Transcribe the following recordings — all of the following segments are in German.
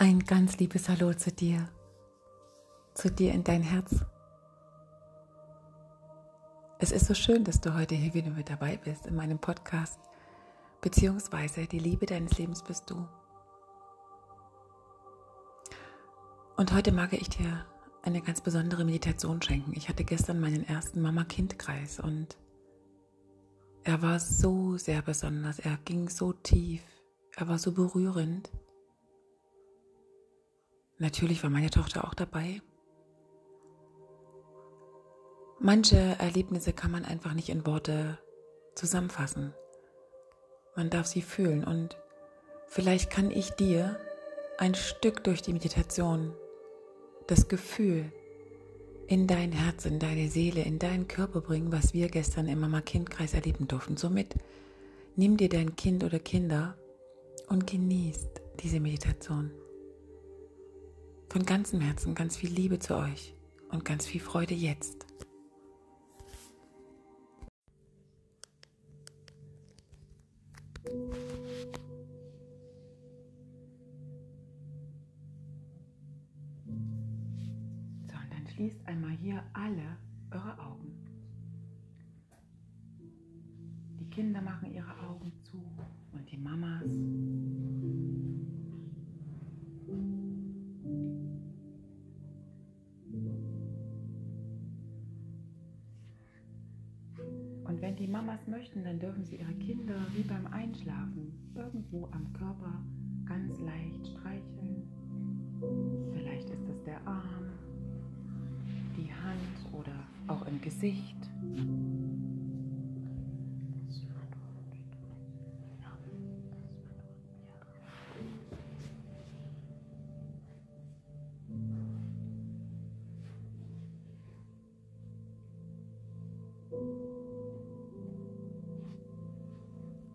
Ein ganz liebes Hallo zu dir, zu dir in dein Herz. Es ist so schön, dass du heute hier wieder mit dabei bist in meinem Podcast, beziehungsweise die Liebe deines Lebens bist du. Und heute mag ich dir eine ganz besondere Meditation schenken. Ich hatte gestern meinen ersten Mama-Kind-Kreis und er war so sehr besonders, er ging so tief, er war so berührend. Natürlich war meine Tochter auch dabei. Manche Erlebnisse kann man einfach nicht in Worte zusammenfassen. Man darf sie fühlen und vielleicht kann ich dir ein Stück durch die Meditation das Gefühl in dein Herz, in deine Seele, in deinen Körper bringen, was wir gestern im Mama-Kind-Kreis erleben durften. Somit nimm dir dein Kind oder Kinder und genießt diese Meditation. Von ganzem Herzen ganz viel Liebe zu euch und ganz viel Freude jetzt. So, und dann schließt einmal hier alle eure Augen. Die Kinder machen ihre Augen zu und die Mamas Und wenn die Mamas möchten, dann dürfen sie ihre Kinder wie beim Einschlafen irgendwo am Körper ganz leicht streicheln. Vielleicht ist es der Arm, die Hand oder auch im Gesicht.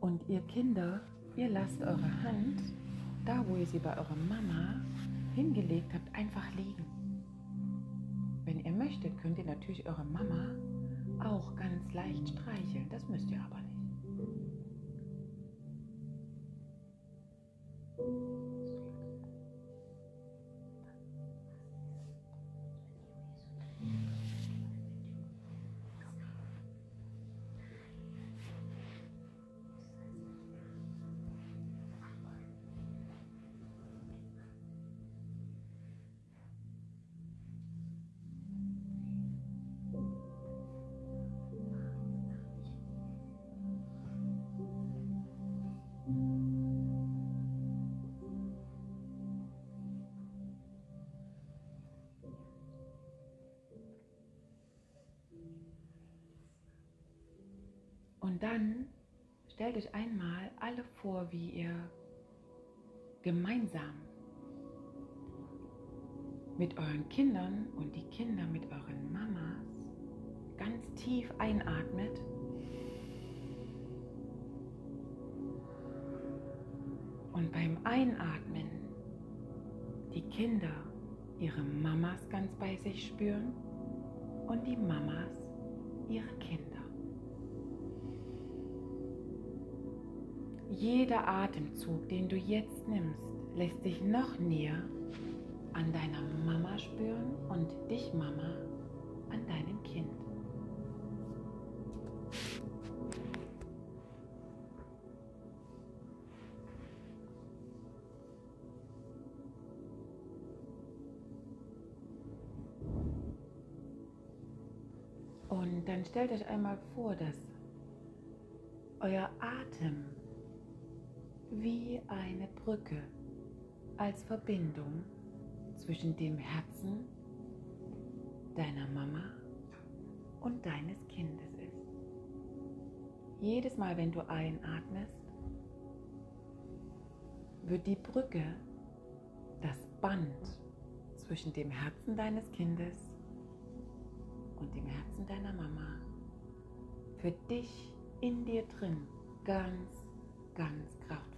Und ihr Kinder, ihr lasst eure Hand, da wo ihr sie bei eurer Mama hingelegt habt, einfach liegen. Wenn ihr möchtet, könnt ihr natürlich eure Mama auch ganz leicht streicheln. Das müsst ihr aber Und dann stellt euch einmal alle vor, wie ihr gemeinsam mit euren Kindern und die Kinder mit euren Mamas ganz tief einatmet. Und beim Einatmen die Kinder ihre Mamas ganz bei sich spüren und die Mamas ihre Kinder. Jeder Atemzug, den du jetzt nimmst, lässt dich noch näher an deiner Mama spüren und dich Mama an deinem Kind. Und dann stellt euch einmal vor, dass euer Atem wie eine Brücke als Verbindung zwischen dem Herzen deiner Mama und deines Kindes ist. Jedes Mal, wenn du einatmest, wird die Brücke, das Band zwischen dem Herzen deines Kindes und dem Herzen deiner Mama für dich in dir drin ganz, ganz kraftvoll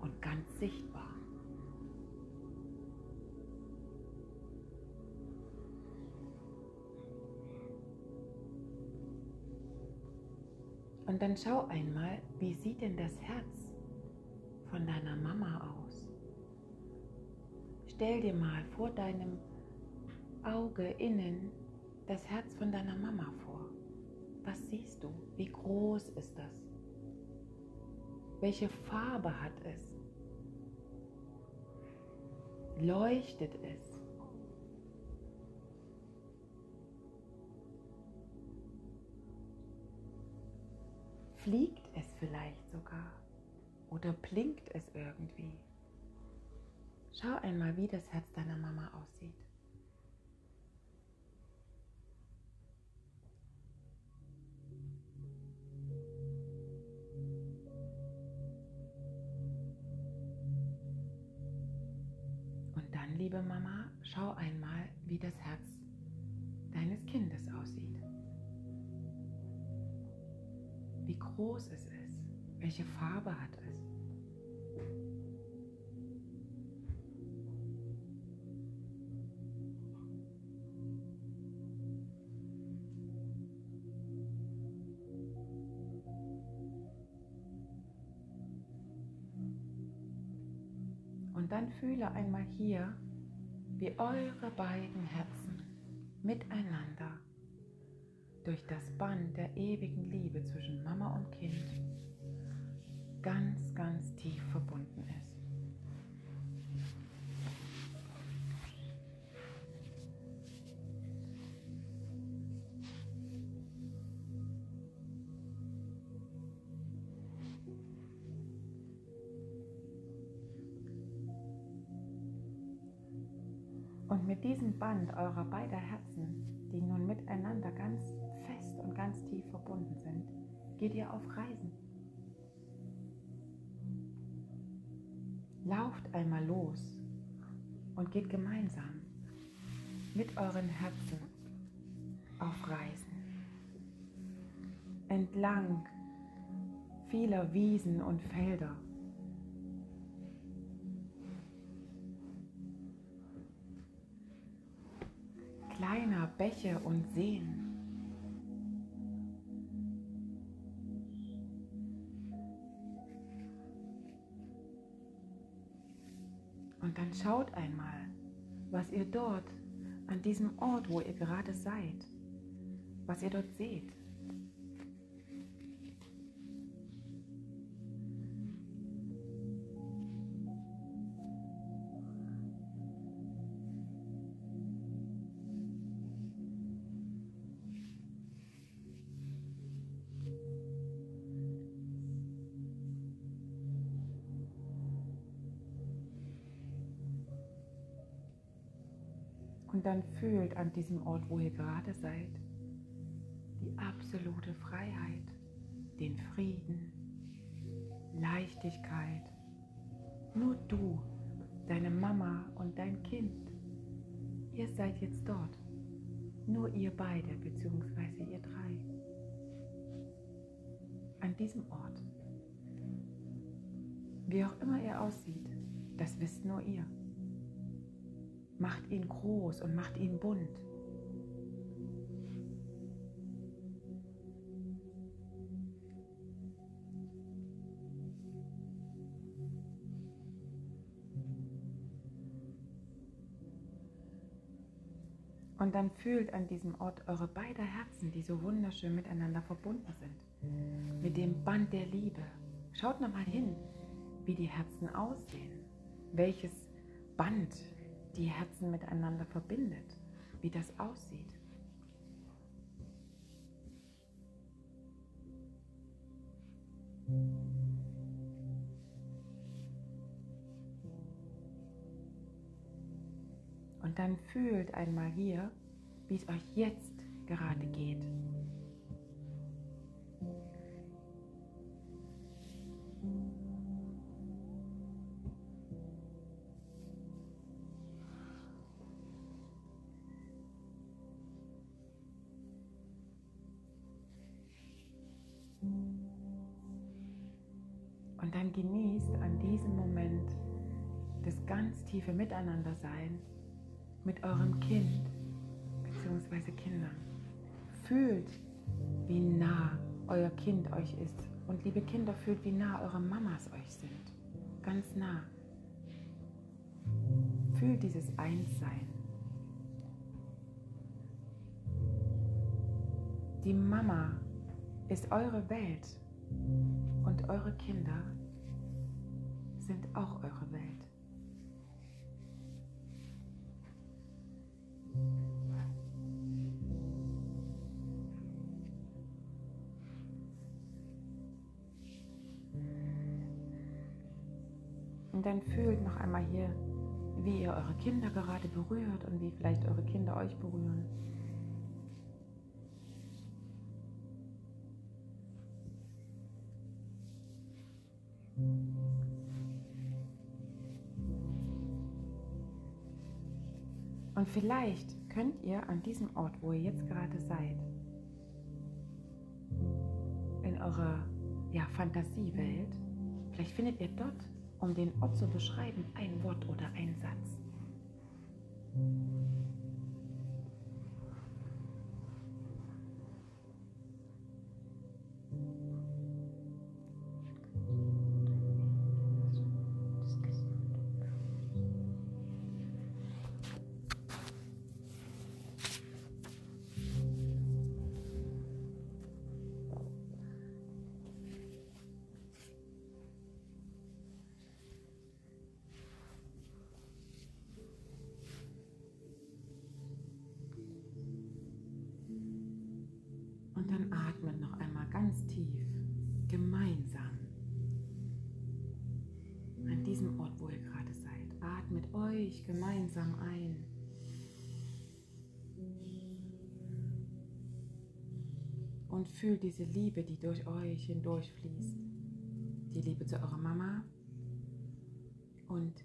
und ganz sichtbar. Und dann schau einmal, wie sieht denn das Herz von deiner Mama aus? stell dir mal vor deinem Auge innen das Herz von deiner Mama vor. Was siehst du? Wie groß ist das? Welche Farbe hat es? Leuchtet es? Fliegt es vielleicht sogar? Oder blinkt es irgendwie? Schau einmal, wie das Herz deiner Mama aussieht. Farbe hat es. dann fühle einmal hier, wie eure beiden Herzen miteinander durch das Band der ewigen Liebe zwischen Mama und Kind ganz, ganz tief verbunden ist. Und mit diesem Band eurer beider Herzen, die nun miteinander ganz fest und ganz tief verbunden sind, geht ihr auf Reisen. Lauft einmal los und geht gemeinsam mit euren Herzen auf Reisen. Entlang vieler Wiesen und Felder kleiner Bäche und Seen. Und dann schaut einmal, was ihr dort an diesem Ort, wo ihr gerade seid, was ihr dort seht. Dann fühlt an diesem Ort, wo ihr gerade seid, die absolute Freiheit, den Frieden, Leichtigkeit. Nur du, deine Mama und dein Kind. Ihr seid jetzt dort. Nur ihr beide, beziehungsweise ihr drei. An diesem Ort. Wie auch immer er aussieht, das wisst nur ihr macht ihn groß und macht ihn bunt. Und dann fühlt an diesem Ort eure beiden Herzen, die so wunderschön miteinander verbunden sind. Mit dem Band der Liebe. Schaut nochmal hin, wie die Herzen aussehen. Welches Band die Herzen miteinander verbindet, wie das aussieht. Und dann fühlt einmal hier, wie es euch jetzt gerade geht. Ganz tiefe Miteinandersein mit eurem Kind bzw. Kindern. Fühlt, wie nah euer Kind euch ist. Und liebe Kinder, fühlt, wie nah eure Mamas euch sind. Ganz nah. fühlt dieses Einssein. Die Mama ist eure Welt und eure Kinder sind auch eure Welt. Und dann fühlt noch einmal hier, wie ihr eure Kinder gerade berührt und wie vielleicht eure Kinder euch berühren. Und vielleicht könnt ihr an diesem Ort, wo ihr jetzt gerade seid, in eurer ja, Fantasiewelt, vielleicht findet ihr dort, um den Ort zu beschreiben, ein Wort oder ein Satz. Ganz tief, gemeinsam. An diesem Ort, wo ihr gerade seid. Atmet euch gemeinsam ein. Und fühlt diese Liebe, die durch euch hindurchfließt. Die Liebe zu eurer Mama und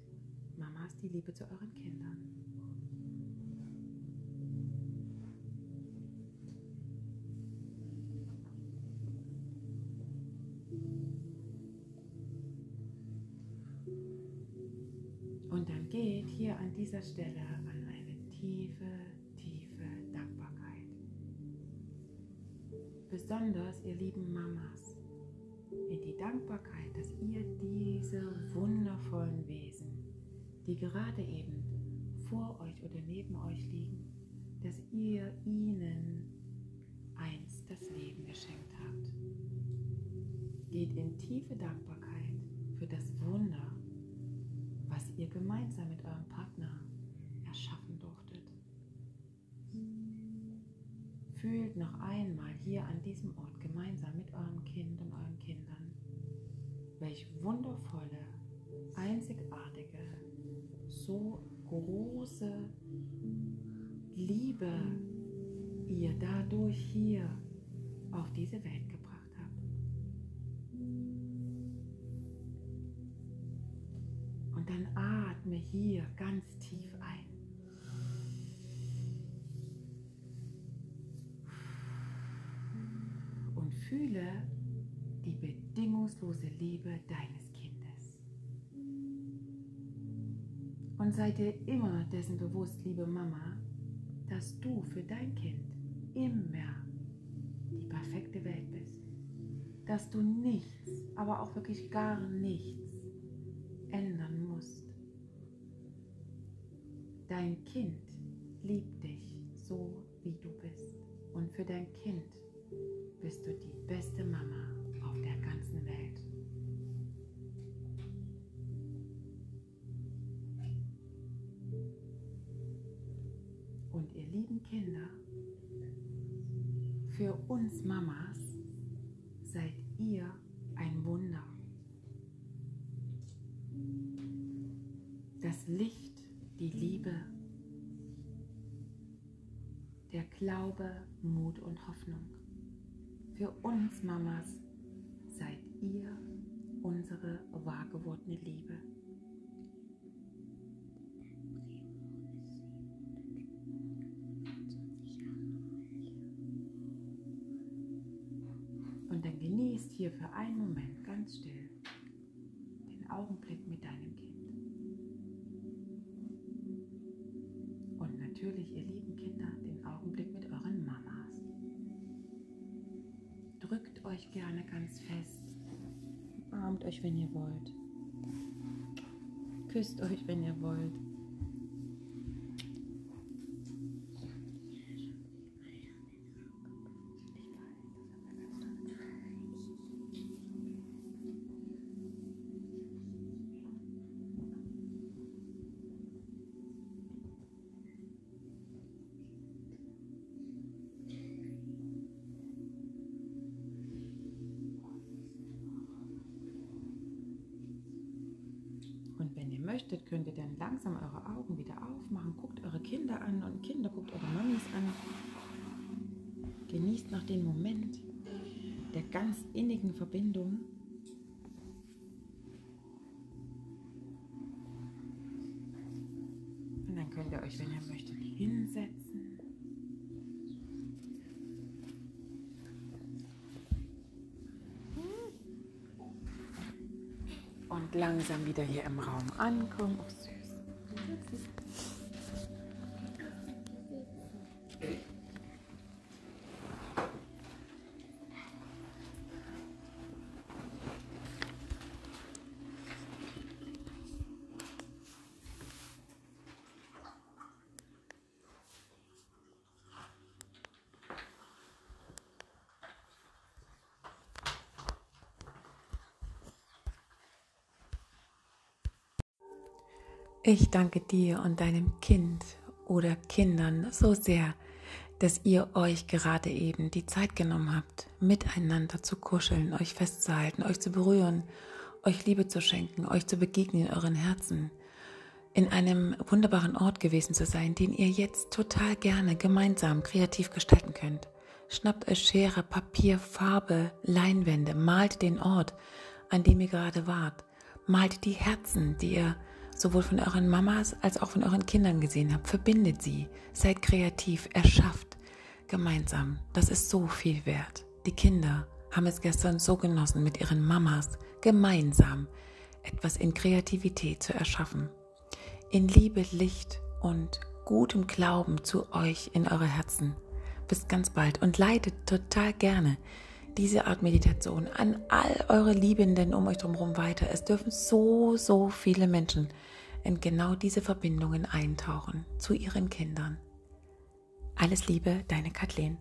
Mama ist die Liebe zu euren Kindern. Geht hier an dieser Stelle an eine tiefe, tiefe Dankbarkeit. Besonders ihr lieben Mamas, in die Dankbarkeit, dass ihr diese wundervollen Wesen, die gerade eben vor euch oder neben euch liegen, dass ihr ihnen einst das Leben geschenkt habt. Geht in tiefe Dankbarkeit für das Wunder, ihr gemeinsam mit eurem Partner erschaffen durftet. Fühlt noch einmal hier an diesem Ort gemeinsam mit eurem Kind und euren Kindern, welch wundervolle, einzigartige, so große Liebe ihr dadurch hier auf diese Welt Dann atme hier ganz tief ein. Und fühle die bedingungslose Liebe deines Kindes. Und sei dir immer dessen bewusst, liebe Mama, dass du für dein Kind immer die perfekte Welt bist. Dass du nichts, aber auch wirklich gar nichts ändern musst. Dein Kind liebt dich so, wie du bist. Und für dein Kind bist du die beste Mama auf der ganzen Welt. Und ihr lieben Kinder, für uns Mamas der Glaube, Mut und Hoffnung. Für uns Mamas seid ihr unsere wahrgewordene Liebe. Und dann genießt hier für einen Moment ganz still den Augenblick mit deinem Kind. Und natürlich, ihr lieben Kinder, Drückt euch gerne ganz fest. Umarmt euch, wenn ihr wollt. Küsst euch, wenn ihr wollt. Und wenn ihr möchtet, könnt ihr dann langsam eure Augen wieder aufmachen. Guckt eure Kinder an und Kinder guckt eure Mamis an. Genießt noch den Moment der ganz innigen Verbindung. Langsam wieder hier im Raum ankommen. Oh, süß. Ich danke dir und deinem Kind oder Kindern so sehr, dass ihr euch gerade eben die Zeit genommen habt, miteinander zu kuscheln, euch festzuhalten, euch zu berühren, euch Liebe zu schenken, euch zu begegnen in euren Herzen, in einem wunderbaren Ort gewesen zu sein, den ihr jetzt total gerne gemeinsam kreativ gestalten könnt. Schnappt euch Schere, Papier, Farbe, Leinwände, malt den Ort, an dem ihr gerade wart, malt die Herzen, die ihr sowohl von euren Mamas als auch von euren Kindern gesehen habt. Verbindet sie, seid kreativ, erschafft gemeinsam. Das ist so viel wert. Die Kinder haben es gestern so genossen, mit ihren Mamas gemeinsam etwas in Kreativität zu erschaffen. In Liebe, Licht und gutem Glauben zu euch in eure Herzen. Bis ganz bald und leitet total gerne diese Art Meditation an all eure Liebenden um euch drumherum weiter. Es dürfen so, so viele Menschen in genau diese Verbindungen eintauchen zu ihren Kindern. Alles Liebe, deine Kathleen.